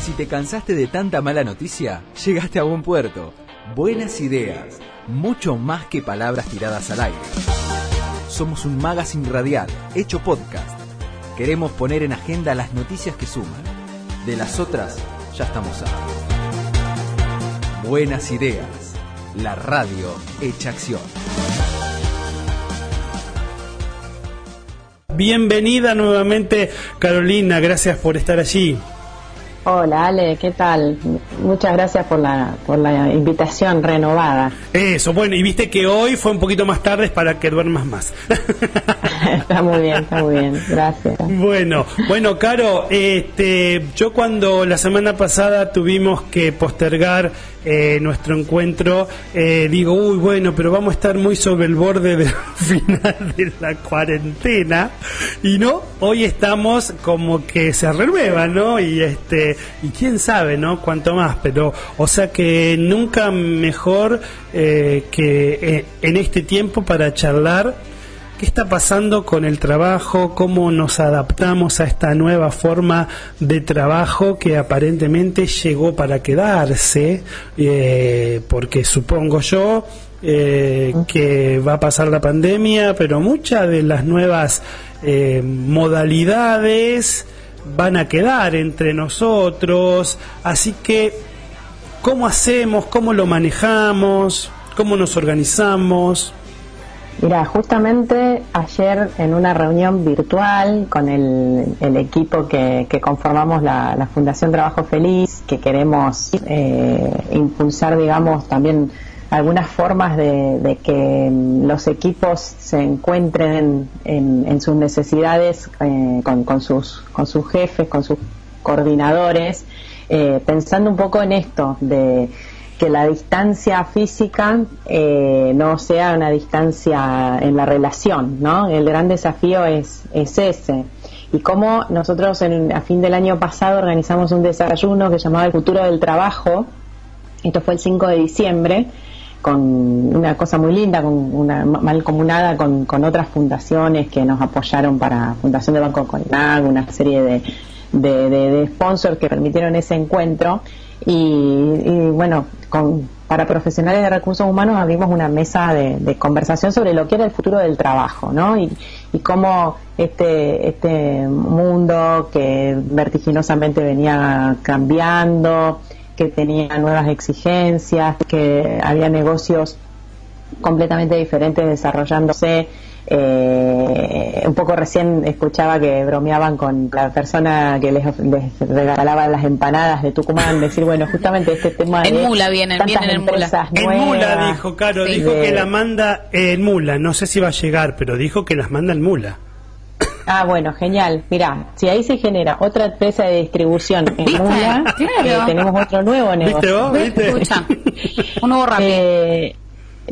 Si te cansaste de tanta mala noticia, llegaste a buen puerto. Buenas ideas, mucho más que palabras tiradas al aire. Somos un magazine radial, hecho podcast. Queremos poner en agenda las noticias que suman. De las otras, ya estamos a. Buenas ideas, la radio hecha acción. Bienvenida nuevamente, Carolina. Gracias por estar allí. Hola Ale, ¿qué tal? Muchas gracias por la, por la invitación renovada. Eso, bueno, y viste que hoy fue un poquito más tarde para que duermas más. está muy bien, está muy bien, gracias. Bueno, bueno, Caro, este, yo cuando la semana pasada tuvimos que postergar eh, nuestro encuentro, eh, digo, uy, bueno, pero vamos a estar muy sobre el borde del final de la cuarentena, y no, hoy estamos como que se renueva, ¿no? Y este, y quién sabe, ¿no? Cuánto más, pero, o sea que nunca mejor eh, que en este tiempo para charlar ¿Qué está pasando con el trabajo? ¿Cómo nos adaptamos a esta nueva forma de trabajo que aparentemente llegó para quedarse? Eh, porque supongo yo eh, que va a pasar la pandemia, pero muchas de las nuevas eh, modalidades van a quedar entre nosotros. Así que, ¿cómo hacemos? ¿Cómo lo manejamos? ¿Cómo nos organizamos? Mira, justamente ayer en una reunión virtual con el, equipo que, conformamos la, Fundación Trabajo Feliz, que queremos eh, impulsar, digamos, también algunas formas de, que los equipos se encuentren en, sus necesidades eh, con, sus, jefes, con sus coordinadores, eh, pensando un poco en esto de que la distancia física eh, no sea una distancia en la relación, ¿no? El gran desafío es, es ese. Y como nosotros en, a fin del año pasado organizamos un desayuno que llamaba El futuro del trabajo, esto fue el 5 de diciembre, con una cosa muy linda, con una malcomunada con, con otras fundaciones que nos apoyaron para Fundación de Banco Colnag, una serie de, de, de sponsors que permitieron ese encuentro y, bueno, con, para profesionales de recursos humanos abrimos una mesa de, conversación sobre lo que era el futuro del trabajo, ¿no? Y, cómo este, este mundo que vertiginosamente venía cambiando, que tenía nuevas exigencias, que había negocios completamente diferentes desarrollándose. Eh, un poco recién escuchaba que bromeaban con la persona que les, regalaba las empanadas de Tucumán, decir, bueno, justamente este tema en Mula vienen, vienen en Mula. en Mula dijo, Caro, dijo que la manda en Mula, no sé si va a llegar, pero dijo que las manda en Mula. Ah, bueno, genial. Mira, si ahí se genera otra empresa de distribución en Mula, eh, tenemos otro nuevo negocio. ¿Viste vos? un nuevo rápido. Eh,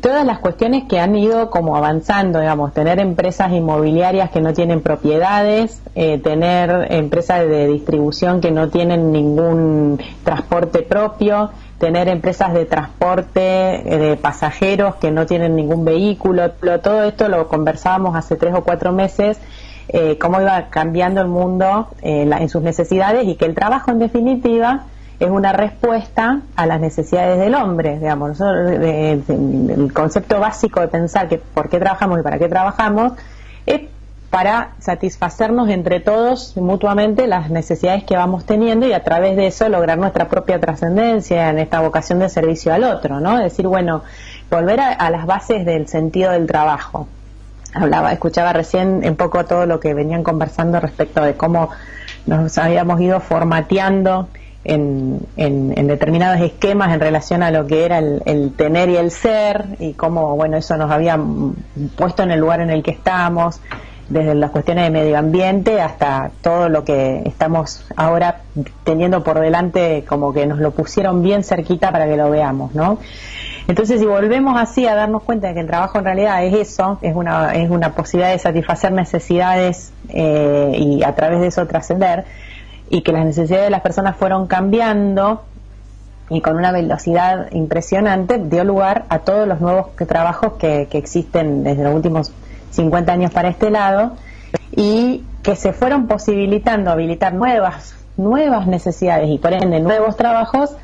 todas las cuestiones que han ido como avanzando, digamos, tener empresas inmobiliarias que no tienen propiedades, eh, tener empresas de distribución que no tienen ningún transporte propio, tener empresas de transporte eh, de pasajeros que no tienen ningún vehículo, todo esto lo conversábamos hace tres o cuatro meses, eh, cómo iba cambiando el mundo en sus necesidades y que el trabajo en definitiva es una respuesta a las necesidades del hombre, digamos. el concepto básico de pensar que por qué trabajamos y para qué trabajamos es para satisfacernos entre todos mutuamente las necesidades que vamos teniendo y a través de eso lograr nuestra propia trascendencia en esta vocación de servicio al otro, ¿no? decir, bueno, volver a, las bases del sentido del trabajo. Hablaba, escuchaba recién un poco todo lo que venían conversando respecto de cómo nos habíamos ido formateando en, en, determinados esquemas en relación a lo que era el, tener y el ser y cómo bueno eso nos había puesto en el lugar en el que estamos desde las cuestiones de medio ambiente hasta todo lo que estamos ahora teniendo por delante como que nos lo pusieron bien cerquita para que lo veamos no entonces si volvemos así a darnos cuenta de que el trabajo en realidad es eso es una es una posibilidad de satisfacer necesidades eh, y a través de eso trascender y que las necesidades de las personas fueron cambiando y con una velocidad impresionante dio lugar a todos los nuevos trabajos que, existen desde los últimos 50 años para este lado y que se fueron posibilitando habilitar nuevas nuevas necesidades y por ende nuevos trabajos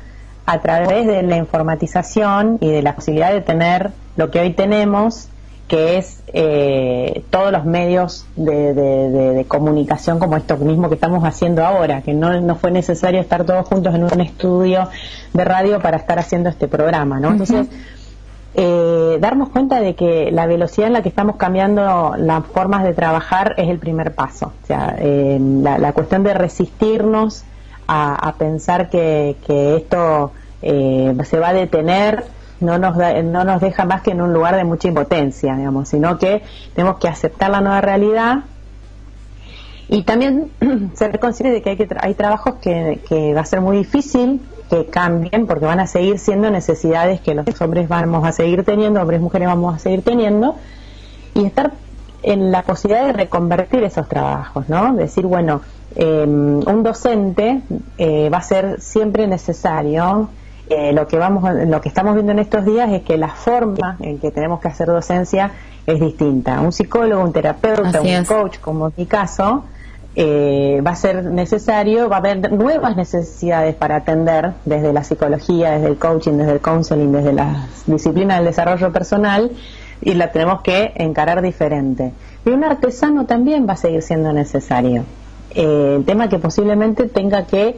a través de la informatización y de la posibilidad de tener lo que hoy tenemos, que es eh, todos los medios de, comunicación como esto mismo que estamos haciendo ahora, que no, no fue necesario estar todos juntos en un estudio de radio para estar haciendo este programa, ¿no? Entonces, eh, darnos cuenta de que la velocidad en la que estamos cambiando las formas de trabajar es el primer paso. O sea, eh, la, cuestión de resistirnos a, pensar que, esto eh, se va a detener no nos, no nos deja más que en un lugar de mucha impotencia, digamos, sino que tenemos que aceptar la nueva realidad y también ser conscientes de que hay, que hay trabajos que, que va a ser muy difícil que cambien porque van a seguir siendo necesidades que los hombres vamos a seguir teniendo, hombres y mujeres vamos a seguir teniendo, y estar en la posibilidad de reconvertir esos trabajos, ¿no? Decir, bueno, em, un docente eh, va a ser siempre necesario. Eh, lo que vamos, lo que estamos viendo en estos días es que la forma en que tenemos que hacer docencia es distinta. Un psicólogo, un terapeuta, un coach, como en mi caso, eh, va a ser necesario, va a haber nuevas necesidades para atender desde la psicología, desde el coaching, desde el counseling, desde la disciplina del desarrollo personal y la tenemos que encarar diferente. Y un artesano también va a seguir siendo necesario. Eh, el tema que posiblemente tenga que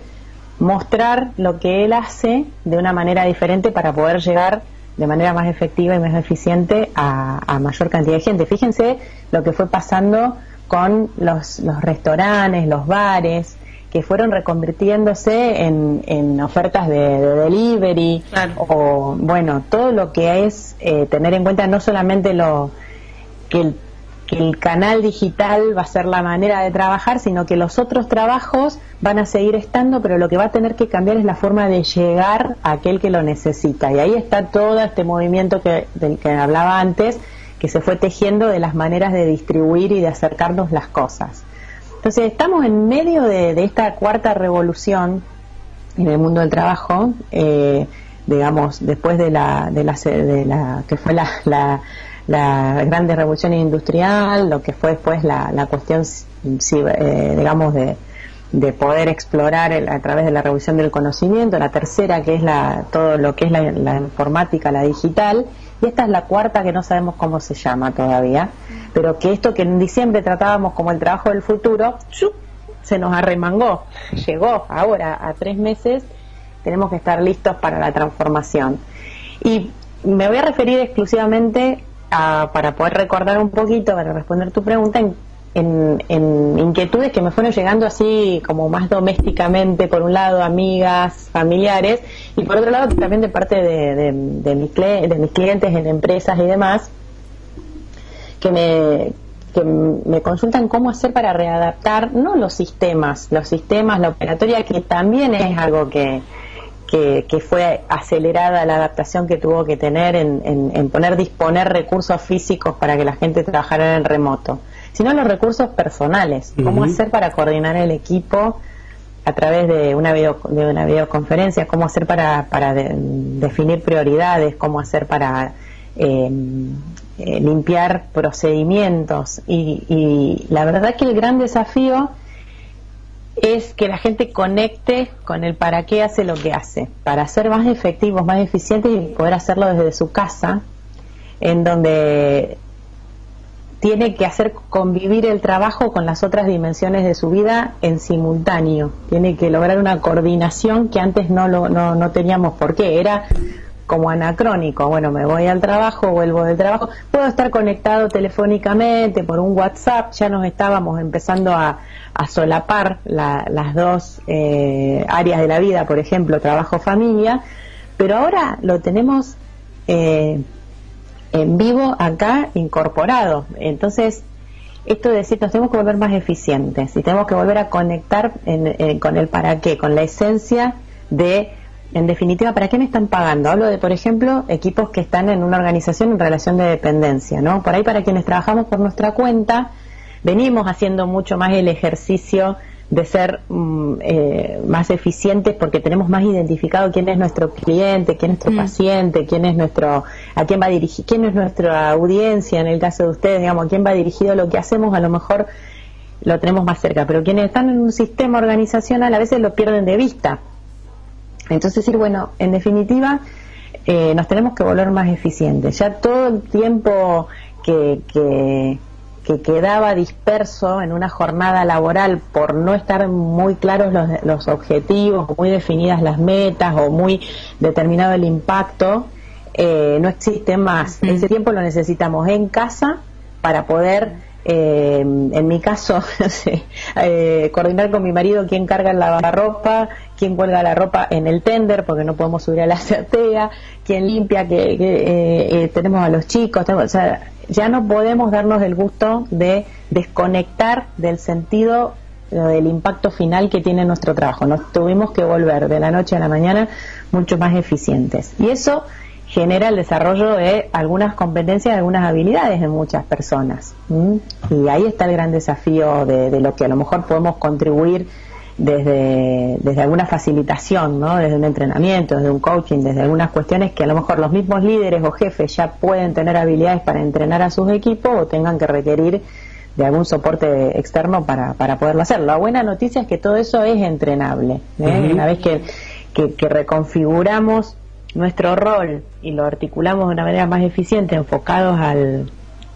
mostrar lo que él hace de una manera diferente para poder llegar de manera más efectiva y más eficiente a, a mayor cantidad de gente. Fíjense lo que fue pasando con los, los restaurantes, los bares, que fueron reconvirtiéndose en, en ofertas de, delivery o bueno todo lo que es eh, tener en cuenta no solamente lo que el, el canal digital va a ser la manera de trabajar sino que los otros trabajos van a seguir estando pero lo que va a tener que cambiar es la forma de llegar a aquel que lo necesita y ahí está todo este movimiento que del que hablaba antes que se fue tejiendo de las maneras de distribuir y de acercarnos las cosas. Entonces estamos en medio de, esta cuarta revolución en el mundo del trabajo, eh, digamos, después de la, de la, de la que fue la, la, la grande revolución industrial, lo que fue después la, la cuestión, eh, digamos, de, de poder explorar a través de la revolución del conocimiento, la tercera que es la, todo lo que es la, la informática, la digital, y esta es la cuarta que no sabemos cómo se llama todavía, pero que esto que en diciembre tratábamos como el trabajo del futuro, se nos arremangó, llegó ahora a tres meses, tenemos que estar listos para la transformación. Y me voy a referir exclusivamente a, para poder recordar un poquito, para responder tu pregunta, en en, inquietudes que me fueron llegando así como más domésticamente, por un lado amigas, familiares, y por otro lado también de parte de, de, mis, de mis clientes en empresas y demás, que me, que me consultan cómo hacer para readaptar, no los sistemas, los sistemas, la operatoria, que también es algo que, que, fue acelerada la adaptación que tuvo que tener en, en, en poner, disponer recursos físicos para que la gente trabajara en remoto sino los recursos personales. ¿Cómo hacer para coordinar el equipo a través de una, video, de una videoconferencia? ¿Cómo hacer para, para definir prioridades? ¿Cómo hacer para em, eh, limpiar procedimientos? Y, y la verdad que el gran desafío es que la gente conecte con el para qué hace lo que hace, para ser más efectivos, más eficientes y poder hacerlo desde su casa, en donde tiene que hacer convivir el trabajo con las otras dimensiones de su vida en simultáneo. Tiene que lograr una coordinación que antes no, lo, no, no teníamos por qué. Era como anacrónico. Bueno, me voy al trabajo, vuelvo del trabajo. Puedo estar conectado telefónicamente por un WhatsApp. Ya nos estábamos empezando a, a solapar las dos eh, áreas de la vida, por ejemplo, trabajo-familia. Pero ahora lo tenemos eh, en vivo acá incorporado. Entonces, esto de decir, nos tenemos que volver más eficientes y tenemos que volver a conectar con el para qué, con la esencia de, en definitiva, ¿para qué me están pagando? Hablo de, por ejemplo, equipos que están en una organización en relación de dependencia, ¿no? Por ahí, para quienes trabajamos por nuestra cuenta, venimos haciendo mucho más el ejercicio de ser mm, eh, más eficientes porque tenemos más identificado quién es nuestro cliente, quién es nuestro mm. paciente, quién es nuestro, a quién va dirigido, quién es nuestra audiencia en el caso de ustedes, digamos, a quién va dirigido lo que hacemos, a lo mejor lo tenemos más cerca, pero quienes están en un sistema organizacional a veces lo pierden de vista. Entonces decir, bueno, en definitiva, eh, nos tenemos que volver más eficientes. Ya todo el tiempo que, que, quedaba disperso en una jornada laboral por no estar muy claros los, los objetivos, muy definidas las metas o muy determinado el impacto, eh, no existe más. Ese tiempo lo necesitamos en casa para poder eh, en mi caso, eh, coordinar con mi marido quién carga el lavarropa, quién cuelga la ropa en el tender porque no podemos subir a la azotea, quién limpia, que, eh, tenemos a los chicos, o sea, ya no podemos darnos el gusto de desconectar del sentido del impacto final que tiene nuestro trabajo. Nos tuvimos que volver de la noche a la mañana mucho más eficientes. Y eso genera el desarrollo de algunas competencias, algunas habilidades en muchas personas. Y ahí está el gran desafío de, lo que a lo mejor podemos contribuir desde, desde alguna facilitación, ¿no? desde un entrenamiento, desde un coaching, desde algunas cuestiones que a lo mejor los mismos líderes o jefes ya pueden tener habilidades para entrenar a sus equipos o tengan que requerir de algún soporte externo para, para poderlo hacer. La buena noticia es que todo eso es entrenable. ¿eh? Una vez que, que reconfiguramos nuestro rol y lo articulamos de una manera más eficiente, enfocados al,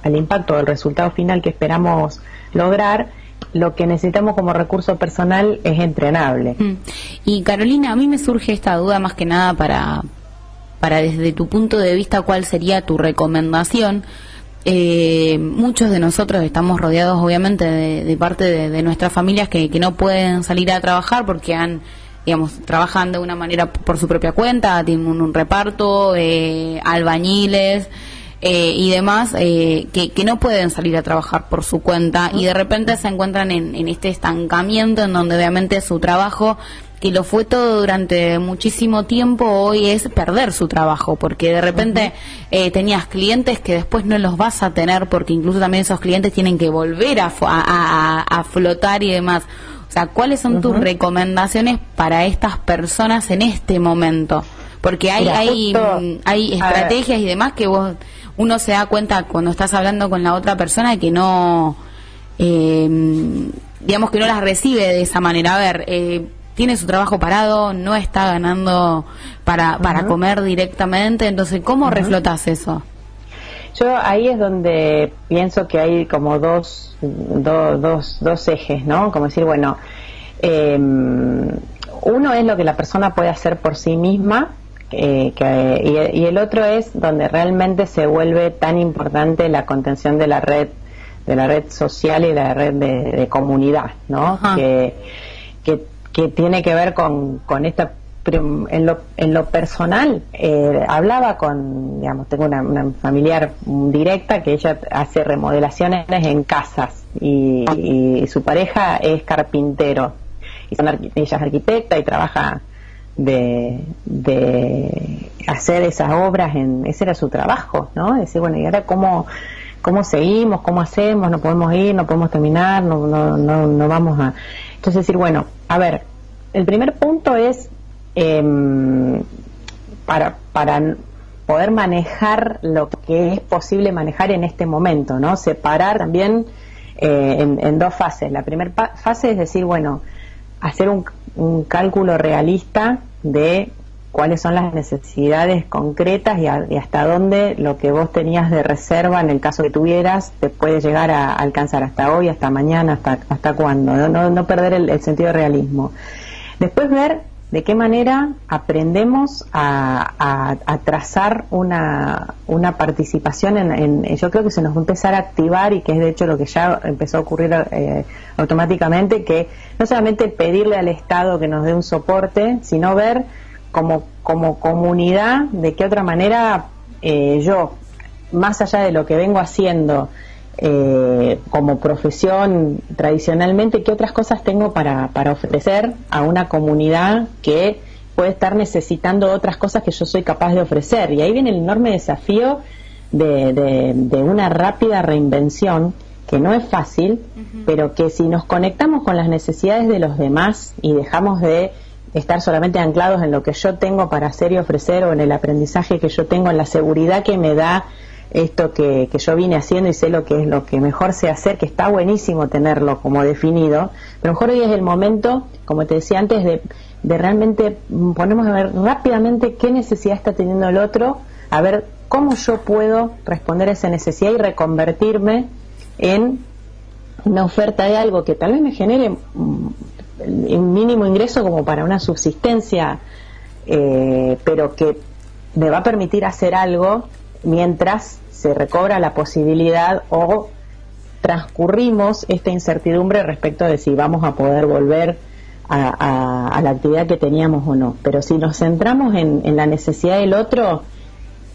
al impacto, al resultado final que esperamos lograr, lo que necesitamos como recurso personal es entrenable. Mm. Y Carolina, a mí me surge esta duda más que nada para, para desde tu punto de vista, ¿cuál sería tu recomendación? Eh, muchos de nosotros estamos rodeados obviamente de, parte de, de, nuestras familias que, que no pueden salir a trabajar porque han digamos, trabajan de una manera por su propia cuenta, tienen un, reparto, eh, albañiles eh, y demás, eh, que, que, no pueden salir a trabajar por su cuenta y de repente se encuentran en, en este estancamiento en donde obviamente su trabajo que lo fue todo durante muchísimo tiempo, hoy es perder su trabajo, porque de repente tenías clientes que después no los vas a tener, porque incluso también esos clientes tienen que volver a, a, a flotar y demás. O sea, ¿cuáles son tus recomendaciones para estas personas en este momento? Porque hay, hay, mm, hay estrategias y demás que vos, uno se da cuenta cuando estás hablando con la otra persona que no, eh, digamos que no las recibe de esa manera. A ver, eh, tiene su trabajo parado, no está ganando para, para comer directamente, entonces, ¿cómo reflotas eso? Yo ahí es donde pienso que hay como dos, dos, dos ejes, ¿no? Como decir, bueno, em, uno es lo que la persona puede hacer por sí misma eh, y, el otro es donde realmente se vuelve tan importante la contención de la red de la red social y la red de, comunidad, ¿no? Que, que, que, tiene que ver con, con esta en lo, en lo personal, eh, hablaba con, digamos, tengo una, familiar directa que ella hace remodelaciones en casas y, su pareja es carpintero. Y ella es arquitecta y trabaja de, de hacer esas obras, en, ese era su trabajo, ¿no? Decir, bueno, ¿y ahora cómo, cómo seguimos? ¿Cómo hacemos? No podemos ir, no podemos terminar, no, no, no, no vamos a... Entonces decir, bueno, a ver, el primer punto es eh, para, poder manejar lo que es posible manejar en este momento, ¿no? Separar también eh, en, dos fases. La primera fase es decir, bueno, hacer un, un, cálculo realista de cuáles son las necesidades concretas y, hasta dónde lo que vos tenías de reserva en el caso que tuvieras te puede llegar a alcanzar hasta hoy, hasta mañana, hasta, hasta cuándo, no, no, perder el, el sentido de realismo. Después ver de qué manera aprendemos a, trazar una, una participación en, yo creo que se nos va a empezar a activar y que es de hecho lo que ya empezó a ocurrir eh, automáticamente que no solamente pedirle al Estado que nos dé un soporte sino ver como, como comunidad de qué otra manera eh, yo más allá de lo que vengo haciendo eh, como profesión tradicionalmente, ¿qué otras cosas tengo para, para ofrecer a una comunidad que puede estar necesitando otras cosas que yo soy capaz de ofrecer? Y ahí viene el enorme desafío de, de, una rápida reinvención que no es fácil, pero que si nos conectamos con las necesidades de los demás y dejamos de estar solamente anclados en lo que yo tengo para hacer y ofrecer o en el aprendizaje que yo tengo, en la seguridad que me da esto que, que yo vine haciendo y sé lo que es lo que mejor sé hacer, que está buenísimo tenerlo como definido, pero mejor hoy es el momento, como te decía antes, de, de realmente ponernos a ver rápidamente qué necesidad está teniendo el otro, a ver cómo yo puedo responder a esa necesidad y reconvertirme en una oferta de algo que tal vez me genere un mínimo ingreso como para una subsistencia, eh, pero que me va a permitir hacer algo mientras se recobra la posibilidad o transcurrimos esta incertidumbre respecto de si vamos a poder volver a, la actividad que teníamos o no. Pero si nos centramos en, la necesidad del otro,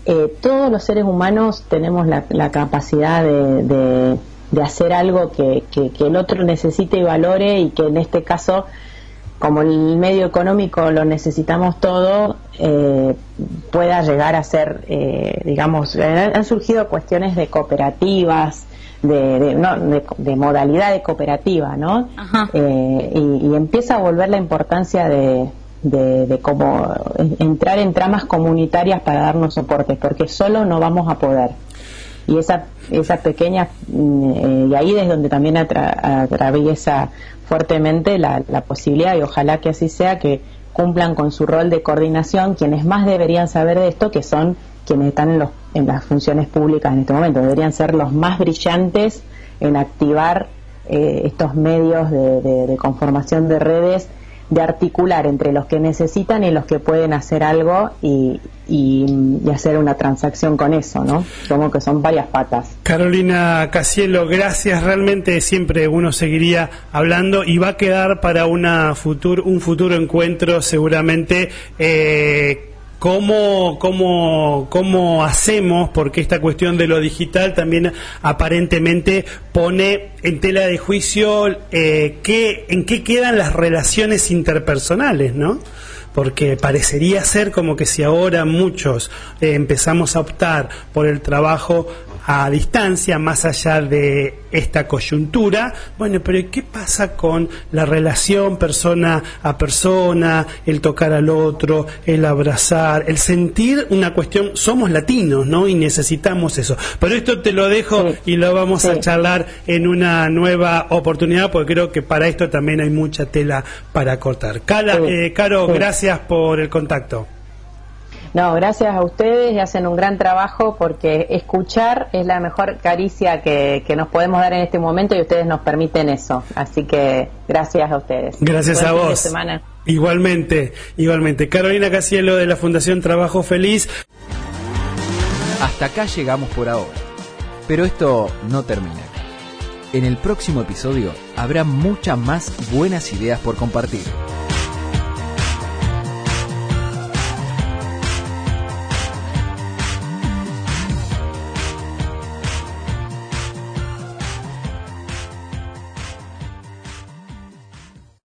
eh, todos los seres humanos tenemos la, capacidad de, de, hacer algo que, el otro necesite y valore y que en este caso como el medio económico lo necesitamos todo, eh, pueda llegar a ser, eh, digamos, han surgido cuestiones de cooperativas, de, no, de, modalidad de cooperativa, ¿no? Eh, y, empieza a volver la importancia de, de, cómo entrar en tramas comunitarias para darnos soporte, porque solo no vamos a poder. Y esa, esa pequeña, mm, y ahí es donde también atraviesa fuertemente la, posibilidad, y ojalá que así sea, que cumplan con su rol de coordinación quienes más deberían saber de esto, que son quienes están en, los, en las funciones públicas en este momento. Deberían ser los más brillantes en activar eh, estos medios de conformación de redes de articular entre los que necesitan y los que pueden hacer algo y, y, hacer una transacción con eso, ¿no? Como que son varias patas. Carolina Casielo, gracias. Realmente siempre uno seguiría hablando y va a quedar para una futur, un futuro encuentro seguramente. Eh, ¿Cómo, cómo, cómo hacemos? Porque esta cuestión de lo digital también aparentemente pone en tela de juicio eh, qué, en qué quedan las relaciones interpersonales, ¿no? porque parecería ser como que si ahora muchos eh, empezamos a optar por el trabajo a distancia, más allá de esta coyuntura. Bueno, pero ¿qué pasa con la relación persona a persona, el tocar al otro, el abrazar, el sentir una cuestión? Somos latinos, ¿no? Y necesitamos eso. Pero esto te lo dejo y lo vamos a charlar en una nueva oportunidad, porque creo que para esto también hay mucha tela para cortar. Eh, Caro, gracias por el contacto. No, gracias a ustedes y hacen un gran trabajo porque escuchar es la mejor caricia que, nos podemos dar en este momento y ustedes nos permiten eso. Así que gracias a ustedes. Gracias a vos. Igualmente, igualmente. Carolina Casielo de la Fundación Trabajo Feliz. Hasta acá llegamos por ahora. Pero esto no termina. En el próximo episodio habrá muchas más buenas ideas por compartir.